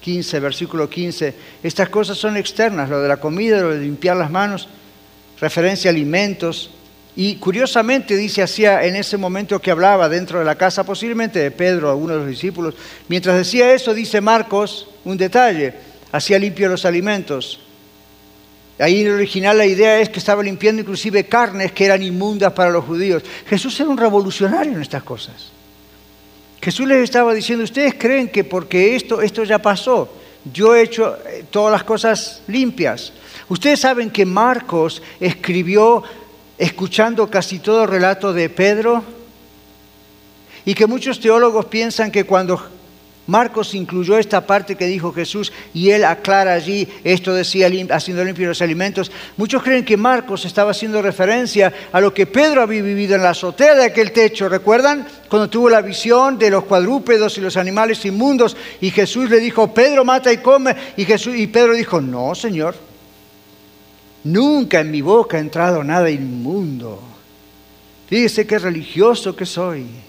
15, versículo 15, estas cosas son externas, lo de la comida, lo de limpiar las manos, referencia a alimentos. Y curiosamente dice, hacía en ese momento que hablaba dentro de la casa, posiblemente de Pedro, alguno de los discípulos, mientras decía eso, dice Marcos un detalle, hacía limpio los alimentos, Ahí en el original la idea es que estaba limpiando inclusive carnes que eran inmundas para los judíos. Jesús era un revolucionario en estas cosas. Jesús les estaba diciendo, ustedes creen que porque esto, esto ya pasó, yo he hecho eh, todas las cosas limpias. Ustedes saben que Marcos escribió escuchando casi todo el relato de Pedro y que muchos teólogos piensan que cuando Marcos incluyó esta parte que dijo Jesús y él aclara allí, esto decía haciendo limpios los alimentos. Muchos creen que Marcos estaba haciendo referencia a lo que Pedro había vivido en la azotea de aquel techo. ¿Recuerdan? Cuando tuvo la visión de los cuadrúpedos y los animales inmundos y Jesús le dijo, Pedro mata y come. Y, Jesús, y Pedro dijo, no, Señor, nunca en mi boca ha entrado nada inmundo. Fíjese qué religioso que soy.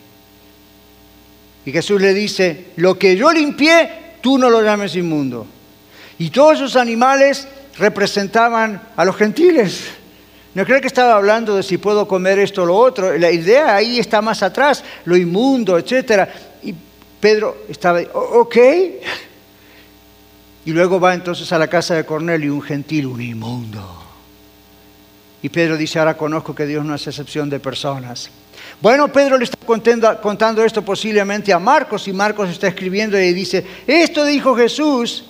Y Jesús le dice, lo que yo limpié, tú no lo llames inmundo. Y todos esos animales representaban a los gentiles. No creo que estaba hablando de si puedo comer esto o lo otro. La idea ahí está más atrás, lo inmundo, etc. Y Pedro estaba, ok. Y luego va entonces a la casa de Cornelio, un gentil, un inmundo. Y Pedro dice, ahora conozco que Dios no hace excepción de personas. Bueno, Pedro le está contando, esto posiblemente a Marcos y Marcos está escribiendo y dice, esto dijo Jesús,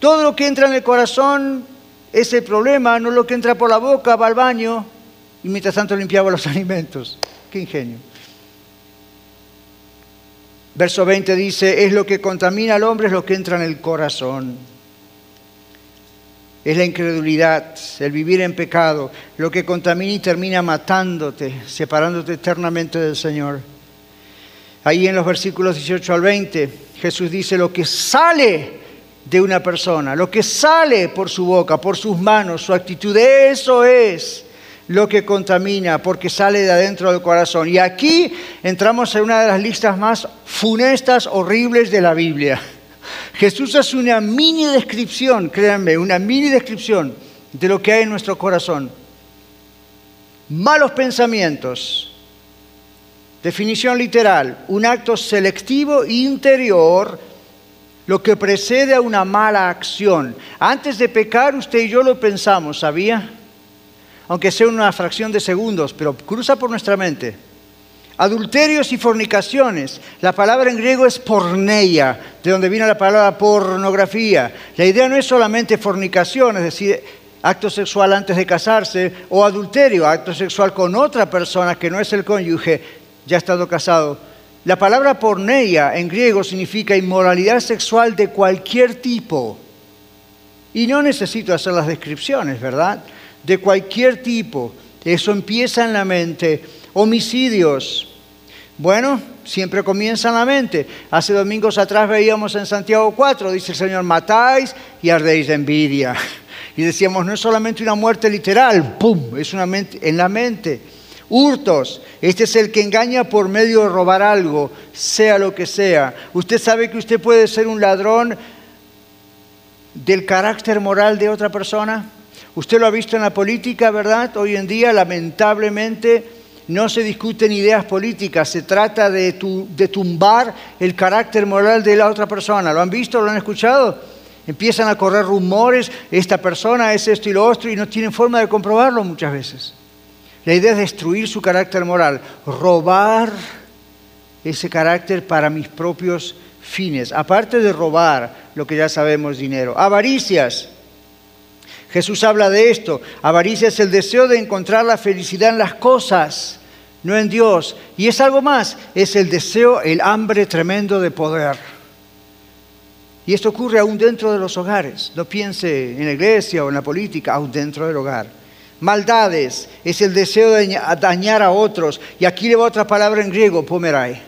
todo lo que entra en el corazón es el problema, no lo que entra por la boca, va al baño y mientras tanto limpiaba los [laughs] alimentos. Qué ingenio. Verso 20 dice, es lo que contamina al hombre, es lo que entra en el corazón es la incredulidad, el vivir en pecado, lo que contamina y termina matándote, separándote eternamente del Señor. Ahí en los versículos 18 al 20, Jesús dice lo que sale de una persona, lo que sale por su boca, por sus manos, su actitud, eso es lo que contamina, porque sale de adentro del corazón. Y aquí entramos en una de las listas más funestas, horribles de la Biblia. Jesús hace una mini descripción, créanme, una mini descripción de lo que hay en nuestro corazón. Malos pensamientos. Definición literal, un acto selectivo interior, lo que precede a una mala acción. Antes de pecar, usted y yo lo pensamos, ¿sabía? aunque sea una fracción de segundos, pero cruza por nuestra mente. Adulterios y fornicaciones. La palabra en griego es porneia, de donde viene la palabra pornografía. La idea no es solamente fornicación, es decir, acto sexual antes de casarse, o adulterio, acto sexual con otra persona que no es el cónyuge, ya estado casado. La palabra porneia en griego significa inmoralidad sexual de cualquier tipo. Y no necesito hacer las descripciones, ¿verdad? De cualquier tipo. Eso empieza en la mente Homicidios. Bueno, siempre comienza en la mente. Hace domingos atrás veíamos en Santiago 4, dice el Señor, matáis y ardéis de envidia. Y decíamos, no es solamente una muerte literal, ¡pum! Es una mente, en la mente. Hurtos, este es el que engaña por medio de robar algo, sea lo que sea. Usted sabe que usted puede ser un ladrón del carácter moral de otra persona. Usted lo ha visto en la política, ¿verdad? Hoy en día, lamentablemente, no se discuten ideas políticas, se trata de, tumbar el carácter moral de la otra persona. ¿Lo han visto? ¿Lo han escuchado? Empiezan a correr rumores, esta persona es esto y lo otro, y no tienen forma de comprobarlo muchas veces. La idea es destruir su carácter moral, robar ese carácter para mis propios fines, aparte de robar lo que ya sabemos, dinero. Avaricias. Jesús habla de esto. Avaricia es el deseo de encontrar la felicidad en las cosas, no en Dios. Y es algo más, es el deseo, el hambre tremendo de poder. Y esto ocurre aún dentro de los hogares. No piense en la iglesia o en la política, aún dentro del hogar. Maldades es el deseo de dañar a otros. Y aquí le va otra palabra en griego, pomerai.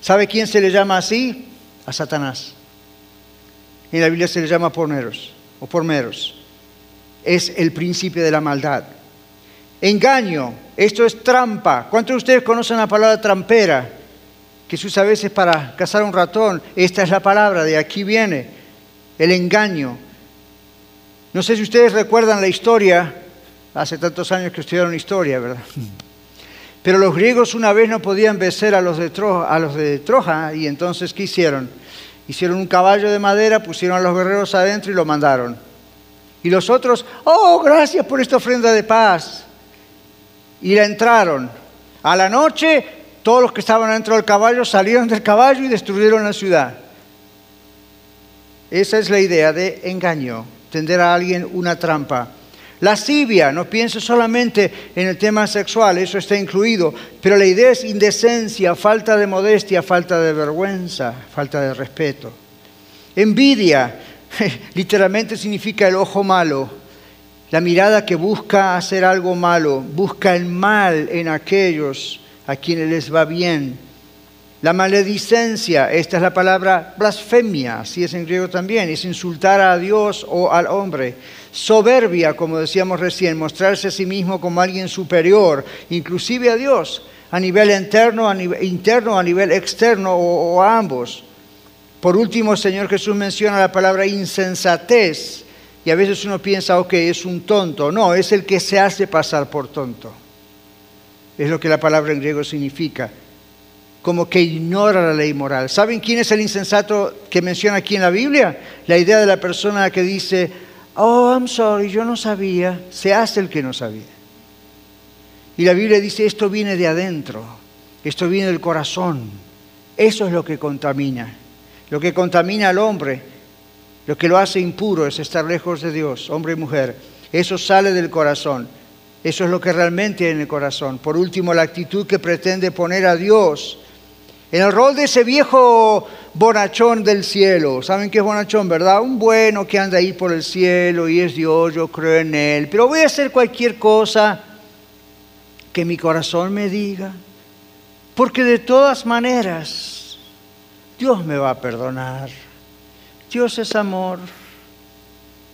¿Sabe quién se le llama así? A Satanás. En la Biblia se le llama porneros o por meros. Es el principio de la maldad. Engaño, esto es trampa. ¿Cuántos de ustedes conocen la palabra trampera? Que se usa a veces para cazar un ratón. Esta es la palabra, de aquí viene. El engaño. No sé si ustedes recuerdan la historia, hace tantos años que estudiaron historia, ¿verdad? Pero los griegos una vez no podían vencer a los de Troja, a los de Troja y entonces ¿qué hicieron? Hicieron un caballo de madera, pusieron a los guerreros adentro y lo mandaron. Y los otros, oh, gracias por esta ofrenda de paz. Y la entraron. A la noche, todos los que estaban dentro del caballo salieron del caballo y destruyeron la ciudad. Esa es la idea de engaño, tender a alguien una trampa. Lascivia, no piense solamente en el tema sexual, eso está incluido, pero la idea es indecencia, falta de modestia, falta de vergüenza, falta de respeto. Envidia, [laughs] literalmente significa el ojo malo, la mirada que busca hacer algo malo, busca el mal en aquellos a quienes les va bien. La maledicencia, esta es la palabra blasfemia, así es en griego también, es insultar a Dios o al hombre. Soberbia, como decíamos recién, mostrarse a sí mismo como alguien superior, inclusive a Dios, a nivel interno, a nivel, interno, a nivel externo o, a ambos. Por último, el Señor Jesús menciona la palabra insensatez. Y a veces uno piensa, ok, es un tonto. No, es el que se hace pasar por tonto. Es lo que la palabra en griego significa. Como que ignora la ley moral. ¿Saben quién es el insensato que menciona aquí en la Biblia? La idea de la persona que dice, oh, I'm sorry, yo no sabía, se hace el que no sabía. Y la Biblia dice, esto viene de adentro, esto viene del corazón. Eso es lo que contamina. Lo que contamina al hombre, lo que lo hace impuro es estar lejos de Dios, hombre y mujer. Eso sale del corazón. Eso es lo que realmente hay en el corazón. Por último, la actitud que pretende poner a Dios en el rol de ese viejo bonachón del cielo. ¿Saben qué es bonachón, verdad? Un bueno que anda ahí por el cielo y es Dios, yo creo en Él. Pero voy a hacer cualquier cosa que mi corazón me diga. Porque de todas maneras, Dios me va a perdonar. Dios es amor.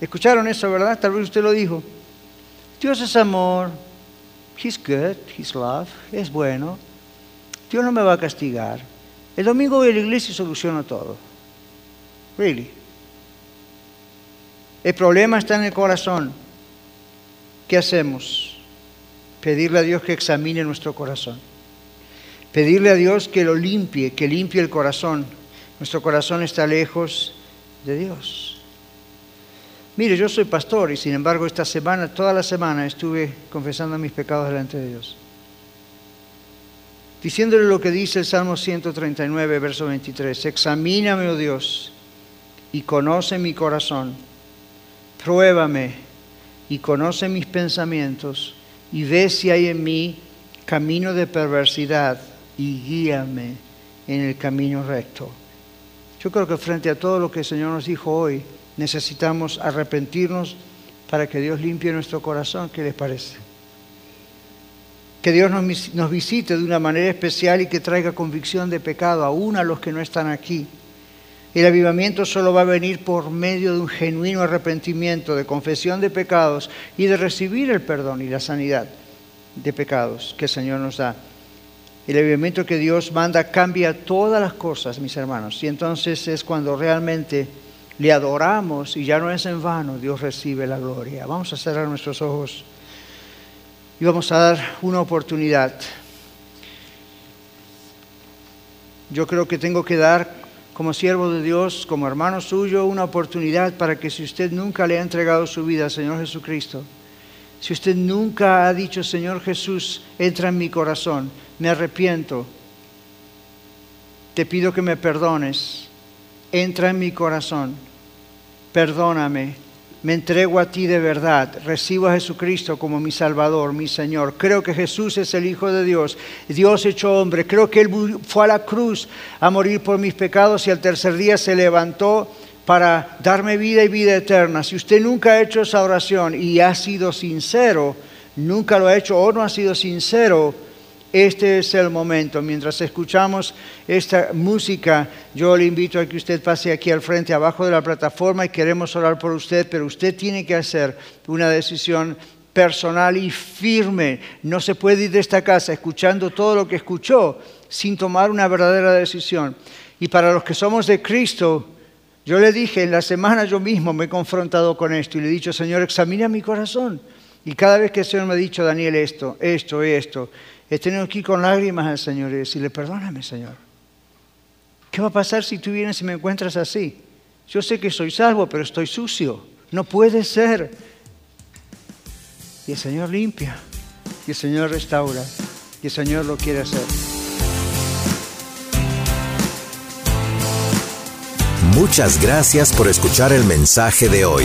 ¿Escucharon eso, verdad? Tal vez usted lo dijo. Dios es amor. He's good, He's love. Es bueno. Dios no me va a castigar. El domingo voy a la iglesia y soluciono todo. Really. El problema está en el corazón. ¿Qué hacemos? Pedirle a Dios que examine nuestro corazón. Pedirle a Dios que lo limpie, que limpie el corazón. Nuestro corazón está lejos de Dios. Mire, yo soy pastor y sin embargo esta semana, toda la semana estuve confesando mis pecados delante de Dios. Diciéndole lo que dice el Salmo 139, verso 23. Examíname, oh Dios, y conoce mi corazón. Pruébame y conoce mis pensamientos y ve si hay en mí camino de perversidad y guíame en el camino recto. Yo creo que frente a todo lo que el Señor nos dijo hoy, necesitamos arrepentirnos para que Dios limpie nuestro corazón. ¿Qué les parece? Que Dios nos, nos visite de una manera especial y que traiga convicción de pecado aún a los que no están aquí. El avivamiento solo va a venir por medio de un genuino arrepentimiento, de confesión de pecados y de recibir el perdón y la sanidad de pecados que el Señor nos da. El avivamiento que Dios manda cambia todas las cosas, mis hermanos. Y entonces es cuando realmente le adoramos y ya no es en vano, Dios recibe la gloria. Vamos a cerrar nuestros ojos y vamos a dar una oportunidad. Yo creo que tengo que dar como siervo de Dios, como hermano suyo, una oportunidad para que si usted nunca le ha entregado su vida al Señor Jesucristo, si usted nunca ha dicho, Señor Jesús, entra en mi corazón, me arrepiento, te pido que me perdones, entra en mi corazón, perdóname, me entrego a ti de verdad, recibo a Jesucristo como mi Salvador, mi Señor. Creo que Jesús es el Hijo de Dios, Dios hecho hombre. Creo que Él fue a la cruz a morir por mis pecados y al tercer día se levantó para darme vida y vida eterna. Si usted nunca ha hecho esa oración y ha sido sincero, nunca lo ha hecho o no ha sido sincero, este es el momento. Mientras escuchamos esta música, yo le invito a que usted pase aquí al frente, abajo de la plataforma, y queremos orar por usted, pero usted tiene que hacer una decisión personal y firme. No se puede ir de esta casa escuchando todo lo que escuchó sin tomar una verdadera decisión. Y para los que somos de Cristo, yo le dije, en la semana yo mismo me he confrontado con esto y le he dicho, Señor, examina mi corazón. Y cada vez que el Señor me ha dicho, Daniel, esto, esto, esto, He tenido aquí con lágrimas al Señor y decirle, perdóname, Señor. ¿Qué va a pasar si tú vienes y me encuentras así? Yo sé que soy salvo, pero estoy sucio. No puede ser. Y el Señor limpia, y el Señor restaura, y el Señor lo quiere hacer. Muchas gracias por escuchar el mensaje de hoy.